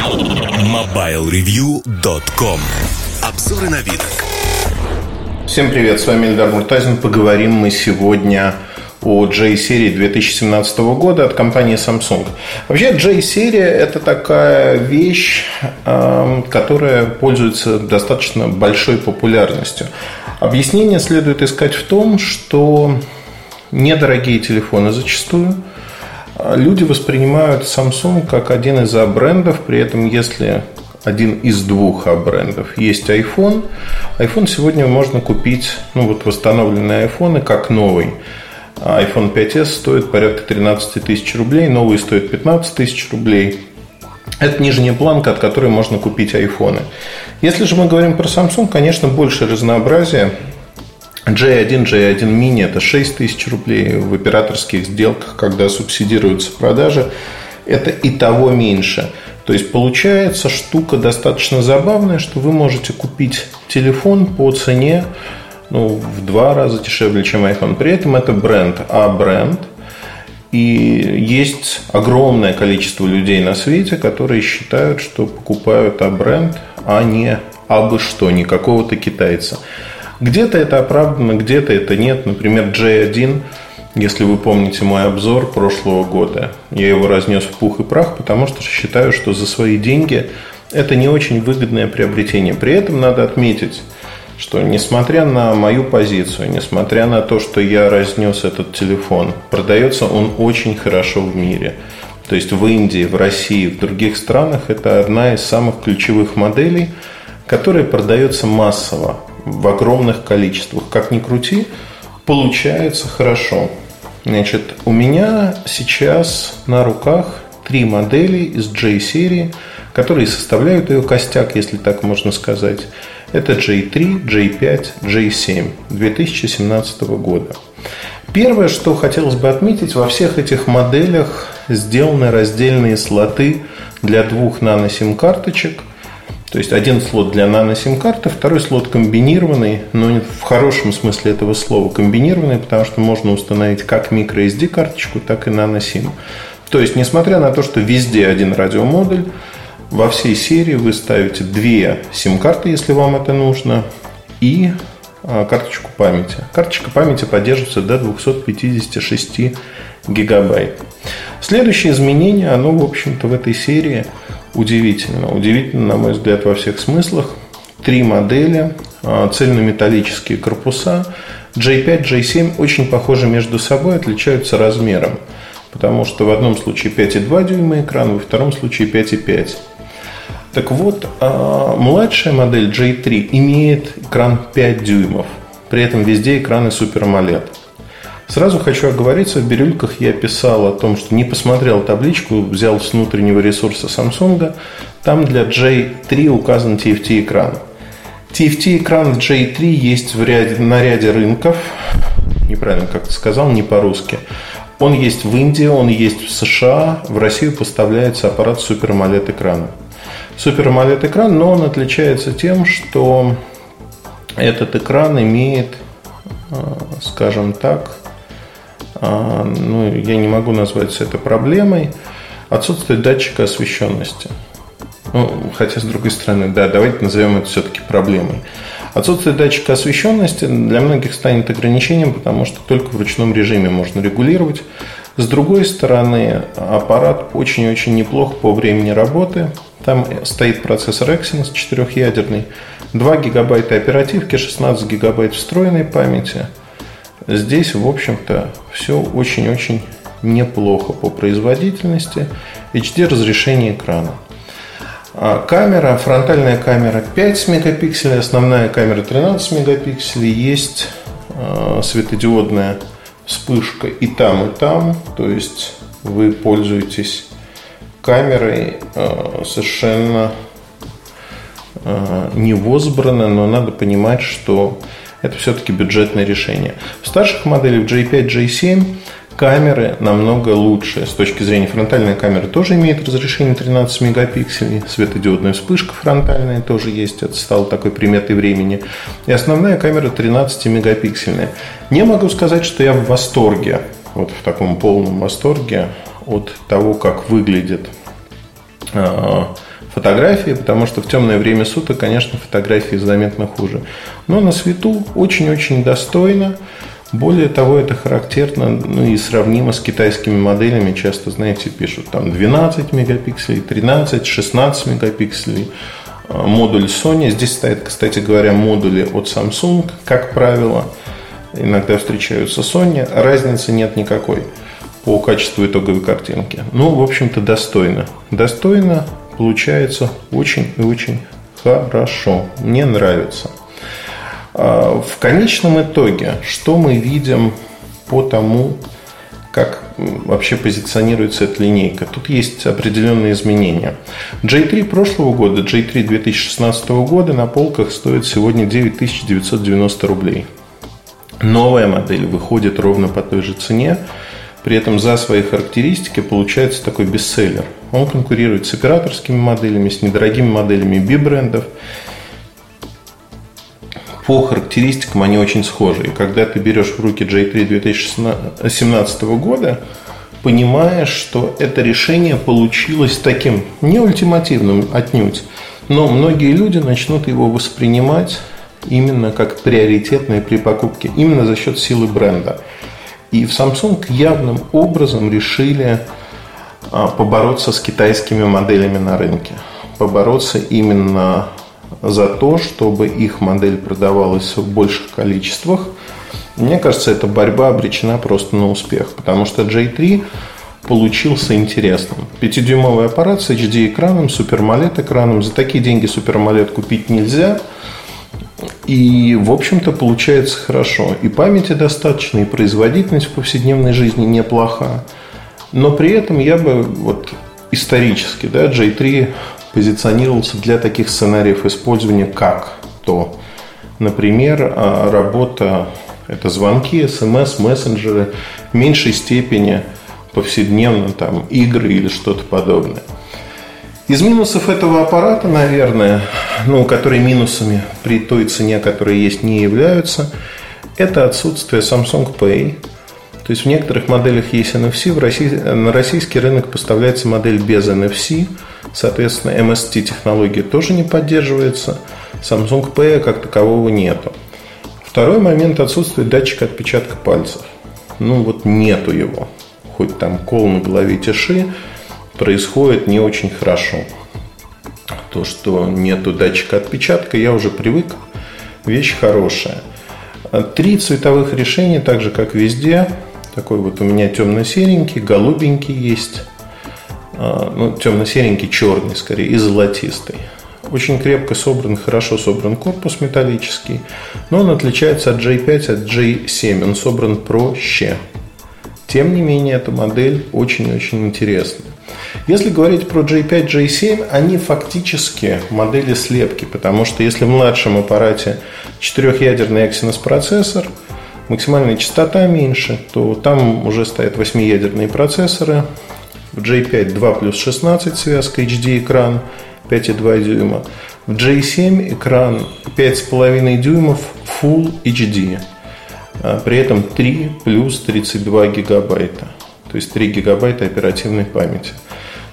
MobileReview.com Обзоры на вид. Всем привет, с вами Эльдар Муртазин. Поговорим мы сегодня о J-серии 2017 года от компании Samsung. Вообще J-серия это такая вещь, эм, которая пользуется достаточно большой популярностью. Объяснение следует искать в том, что недорогие телефоны зачастую люди воспринимают Samsung как один из брендов, при этом если один из двух брендов. Есть iPhone. iPhone сегодня можно купить, ну вот восстановленные iPhone как новый. iPhone 5s стоит порядка 13 тысяч рублей, новый стоит 15 тысяч рублей. Это нижняя планка, от которой можно купить айфоны. Если же мы говорим про Samsung, конечно, больше разнообразия. J1, J1 mini это 6 тысяч рублей в операторских сделках, когда субсидируются продажи, это и того меньше. То есть получается штука достаточно забавная, что вы можете купить телефон по цене ну, в два раза дешевле, чем iPhone. При этом это бренд, а бренд. И есть огромное количество людей на свете, которые считают, что покупают а бренд, а не абы что, не какого-то китайца. Где-то это оправдано, где-то это нет. Например, J1, если вы помните мой обзор прошлого года, я его разнес в пух и прах, потому что считаю, что за свои деньги это не очень выгодное приобретение. При этом надо отметить, что несмотря на мою позицию, несмотря на то, что я разнес этот телефон, продается он очень хорошо в мире. То есть в Индии, в России, в других странах это одна из самых ключевых моделей, которая продается массово в огромных количествах. Как ни крути, получается хорошо. Значит, у меня сейчас на руках три модели из J-серии, которые составляют ее костяк, если так можно сказать. Это J3, J5, J7 2017 года. Первое, что хотелось бы отметить, во всех этих моделях сделаны раздельные слоты для двух нано-сим-карточек – то есть один слот для нано-сим-карты, второй слот комбинированный, но в хорошем смысле этого слова комбинированный, потому что можно установить как microSD карточку, так и нано-сим. То есть, несмотря на то, что везде один радиомодуль, во всей серии вы ставите две сим-карты, если вам это нужно, и а, карточку памяти. Карточка памяти поддерживается до 256 гигабайт. Следующее изменение, оно, в общем-то, в этой серии – удивительно. Удивительно, на мой взгляд, во всех смыслах. Три модели, а, цельнометаллические корпуса. J5, J7 очень похожи между собой, отличаются размером. Потому что в одном случае 5,2 дюйма экран, во втором случае 5,5. Так вот, а, младшая модель J3 имеет экран 5 дюймов. При этом везде экраны Super AMOLED. Сразу хочу оговориться, в бирюльках я писал о том, что не посмотрел табличку, взял с внутреннего ресурса Samsung. Там для J3 указан TFT экран. TFT экран в J3 есть в ряде, на ряде рынков. Неправильно как-то сказал, не по-русски. Он есть в Индии, он есть в США. В Россию поставляется аппарат Super AMOLED экрана. Super AMOLED экран, но он отличается тем, что этот экран имеет, э, скажем так, ну, я не могу назвать это проблемой, отсутствие датчика освещенности. Ну, хотя, с другой стороны, да, давайте назовем это все-таки проблемой. Отсутствие датчика освещенности для многих станет ограничением, потому что только в ручном режиме можно регулировать. С другой стороны, аппарат очень-очень неплох по времени работы. Там стоит процессор Exynos четырехъядерный, 2 гигабайта оперативки, 16 гигабайт встроенной памяти – Здесь, в общем-то, все очень-очень неплохо по производительности. HD разрешение экрана. А камера, фронтальная камера 5 мегапикселей, основная камера 13 мегапикселей. Есть э, светодиодная вспышка и там, и там. То есть вы пользуетесь камерой э, совершенно э, невозбранно, но надо понимать, что это все-таки бюджетное решение. В старших моделях J5, J7 камеры намного лучше. С точки зрения фронтальной камеры тоже имеет разрешение 13 мегапикселей. Светодиодная вспышка фронтальная тоже есть. Это стало такой приметой времени. И основная камера 13 мегапиксельная. Не могу сказать, что я в восторге. Вот в таком полном восторге от того, как выглядит а, фотографии, потому что в темное время суток, конечно, фотографии заметно хуже. Но на свету очень-очень достойно. Более того, это характерно ну, и сравнимо с китайскими моделями. Часто, знаете, пишут там 12 мегапикселей, 13, 16 мегапикселей. А, модуль Sony. Здесь стоят, кстати говоря, модули от Samsung, как правило. Иногда встречаются Sony. Разницы нет никакой по качеству итоговой картинки. Ну, в общем-то, достойно. Достойно получается очень и очень хорошо. Мне нравится. А, в конечном итоге, что мы видим по тому, как вообще позиционируется эта линейка. Тут есть определенные изменения. J3 прошлого года, J3 2016 года на полках стоит сегодня 9990 рублей. Новая модель выходит ровно по той же цене. При этом за свои характеристики получается такой бестселлер. Он конкурирует с операторскими моделями, с недорогими моделями B-брендов по характеристикам они очень схожи. И когда ты берешь в руки J3 2017 года, понимаешь, что это решение получилось таким не ультимативным отнюдь, но многие люди начнут его воспринимать именно как приоритетное при покупке, именно за счет силы бренда. И в Samsung явным образом решили а, побороться с китайскими моделями на рынке. Побороться именно за то, чтобы их модель продавалась в больших количествах. Мне кажется, эта борьба обречена просто на успех, потому что J3 получился интересным. 5-дюймовый аппарат с HD-экраном, Super AMOLED экраном. За такие деньги AMOLED купить нельзя. И, в общем-то, получается хорошо. И памяти достаточно, и производительность в повседневной жизни неплоха. Но при этом я бы вот исторически, да, J3 позиционировался для таких сценариев использования, как то, например, а, работа это звонки, смс, мессенджеры, в меньшей степени повседневно там игры или что-то подобное. Из минусов этого аппарата, наверное, ну, которые минусами при той цене, которые есть, не являются, это отсутствие Samsung Pay. То есть в некоторых моделях есть NFC, в России, на российский рынок поставляется модель без NFC – Соответственно, MST технология тоже не поддерживается. Samsung Pay как такового нету. Второй момент – отсутствие датчика отпечатка пальцев. Ну вот нету его. Хоть там кол на голове тиши, происходит не очень хорошо. То, что нету датчика отпечатка, я уже привык. Вещь хорошая. Три цветовых решения, так же как везде. Такой вот у меня темно-серенький, голубенький есть – а, ну, темно-серенький, черный скорее, и золотистый. Очень крепко собран, хорошо собран корпус металлический, но он отличается от J5, от J7. Он собран проще. Тем не менее, эта модель очень-очень интересная. Если говорить про J5, J7, они фактически модели слепки, потому что если в младшем аппарате четырехъядерный Exynos процессор, максимальная частота меньше, то там уже стоят восьмиядерные процессоры, в J5 2 плюс 16 связка HD экран 5,2 дюйма. В J7 экран 5,5 дюймов Full HD. А при этом 3 плюс 32 гигабайта. То есть 3 гигабайта оперативной памяти.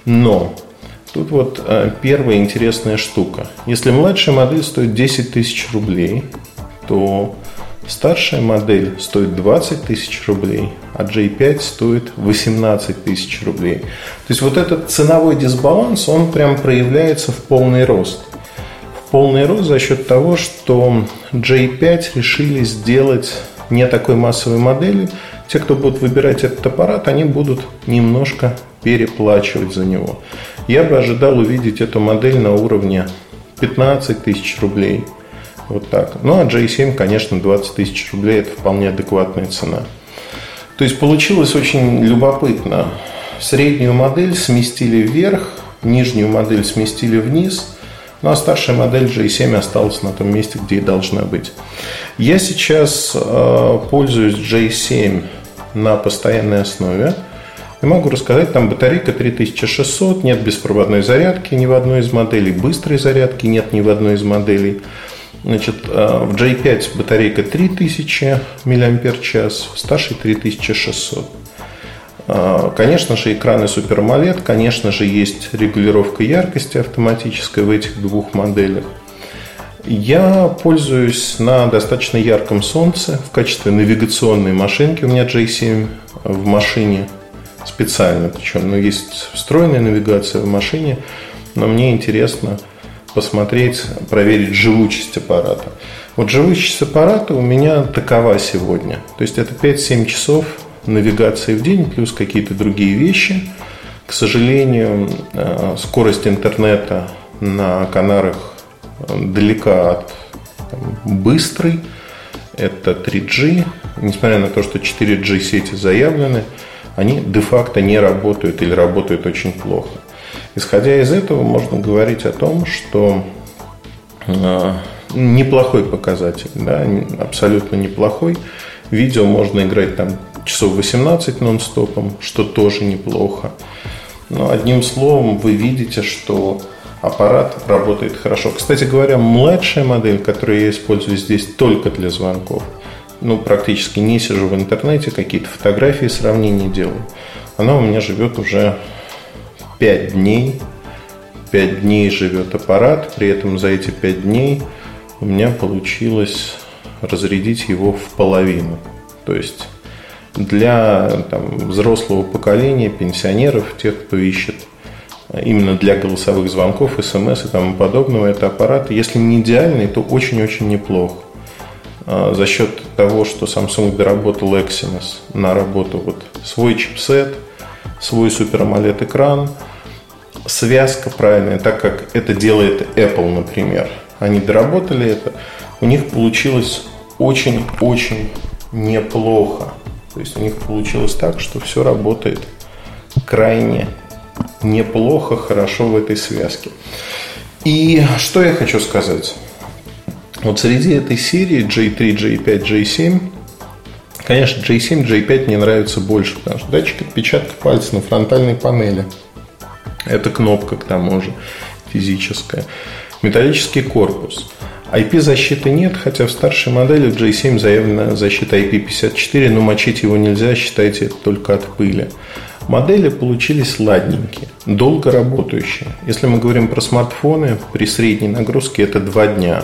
Но тут вот а, первая интересная штука. Если младшая модель стоит 10 тысяч рублей, то Старшая модель стоит 20 тысяч рублей, а J5 стоит 18 тысяч рублей. То есть вот этот ценовой дисбаланс, он прям проявляется в полный рост. В полный рост за счет того, что J5 решили сделать не такой массовой моделью. Те, кто будут выбирать этот аппарат, они будут немножко переплачивать за него. Я бы ожидал увидеть эту модель на уровне 15 тысяч рублей – вот так. Ну, а J7, конечно, 20 тысяч рублей – это вполне адекватная цена. То есть, получилось очень любопытно. Среднюю модель сместили вверх, нижнюю модель сместили вниз, ну, а старшая модель J7 осталась на том месте, где и должна быть. Я сейчас э, пользуюсь J7 на постоянной основе. И могу рассказать, там батарейка 3600, нет беспроводной зарядки ни в одной из моделей, быстрой зарядки нет ни в одной из моделей. Значит, э, в J5 батарейка 3000 мАч, в старшей 3600. А, конечно же, экраны Super AMOLED, конечно же, есть регулировка яркости автоматическая в этих двух моделях. Я пользуюсь на достаточно ярком солнце в качестве навигационной машинки. У меня J7 в машине специально, причем ну, есть встроенная навигация в машине, но мне интересно посмотреть, проверить живучесть аппарата. Вот живучесть аппарата у меня такова сегодня. То есть это 5-7 часов навигации в день, плюс какие-то другие вещи. К сожалению, э, скорость интернета на Канарах далека от там, быстрой. Это 3G. Несмотря на то, что 4G сети заявлены, они де-факто не работают или работают очень плохо. Исходя из этого, можно говорить о том, что э, неплохой показатель, да, абсолютно неплохой. Видео можно играть там часов 18 нон-стопом, что тоже неплохо. Но одним словом, вы видите, что аппарат работает хорошо. Кстати говоря, младшая модель, которую я использую здесь только для звонков, ну, практически не сижу в интернете, какие-то фотографии, сравнения делаю, она у меня живет уже 5 дней. 5 дней живет аппарат, при этом за эти 5 дней у меня получилось разрядить его в половину. То есть для там, взрослого поколения, пенсионеров, тех, кто ищет именно для голосовых звонков, смс и тому подобного, это аппарат, если не идеальный, то очень-очень неплох. А, за счет того, что Samsung доработал Exynos на работу вот свой чипсет, свой Super AMOLED экран, связка правильная, так как это делает Apple, например. Они доработали это, у них получилось очень-очень неплохо. То есть у них получилось так, что все работает крайне неплохо, хорошо в этой связке. И что я хочу сказать? Вот среди этой серии J3, J5, J7, конечно, J7, J5 мне нравится больше, потому что датчик отпечатка пальца на фронтальной панели. Это кнопка, к тому же, физическая. Металлический корпус. IP-защиты нет, хотя в старшей модели J7 заявлена защита IP54, но мочить его нельзя, считайте это только от пыли. Модели получились ладненькие, долго работающие. Если мы говорим про смартфоны, при средней нагрузке это 2 дня.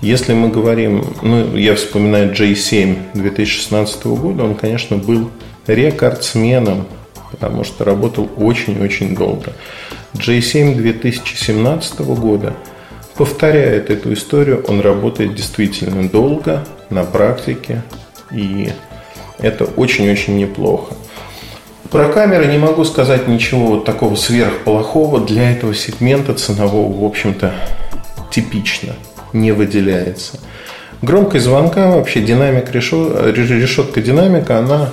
Если мы говорим, ну, я вспоминаю J7 2016 года, он, конечно, был рекордсменом, потому что работал очень-очень долго. J7 2017 года – повторяет эту историю, он работает действительно долго, на практике, и это очень-очень неплохо. Про камеры не могу сказать ничего вот такого сверхплохого. Для этого сегмента ценового, в общем-то, типично, не выделяется. Громкость звонка, вообще динамик, решетка динамика, она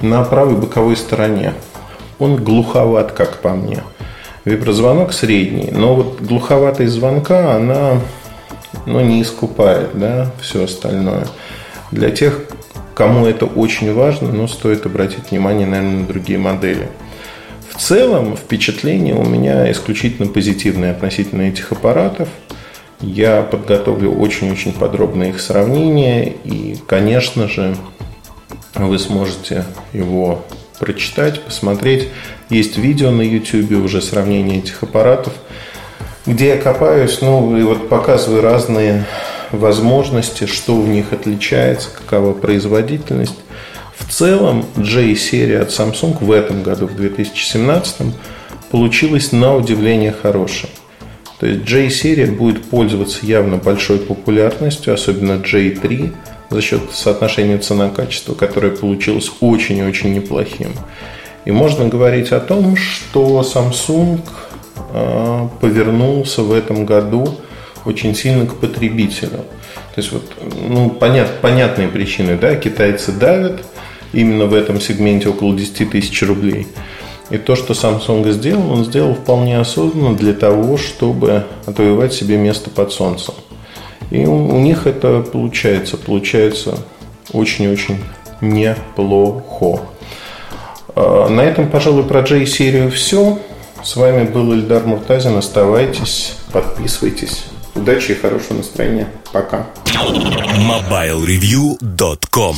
на правой боковой стороне. Он глуховат, как по мне. Виброзвонок средний, но вот глуховатость звонка, она ну, не искупает да, все остальное. Для тех, кому это очень важно, но стоит обратить внимание, наверное, на другие модели. В целом, впечатление у меня исключительно позитивное относительно этих аппаратов. Я подготовлю очень-очень подробное их сравнение, и, конечно же, вы сможете его прочитать, посмотреть. Есть видео на YouTube уже сравнение этих аппаратов, где я копаюсь, ну и вот показываю разные возможности, что в них отличается, какова производительность. В целом J-серия от Samsung в этом году, в 2017, получилась на удивление хорошей. То есть J-серия будет пользоваться явно большой популярностью, особенно J3, за счет соотношения цена-качество, которое получилось очень и очень неплохим. И можно говорить о том, что Samsung а, повернулся в этом году очень сильно к потребителю. То есть вот, ну, понят, понятные причины, да, китайцы давят именно в этом сегменте около 10 тысяч рублей. И то, что Samsung сделал, он сделал вполне осознанно для того, чтобы отвоевать себе место под солнцем. И у, у них это получается, получается очень-очень неплохо. А, на этом, пожалуй, про J-серию все. С вами был Ильдар Муртазин. Оставайтесь, подписывайтесь. Удачи и хорошего настроения. Пока. MobileReview.com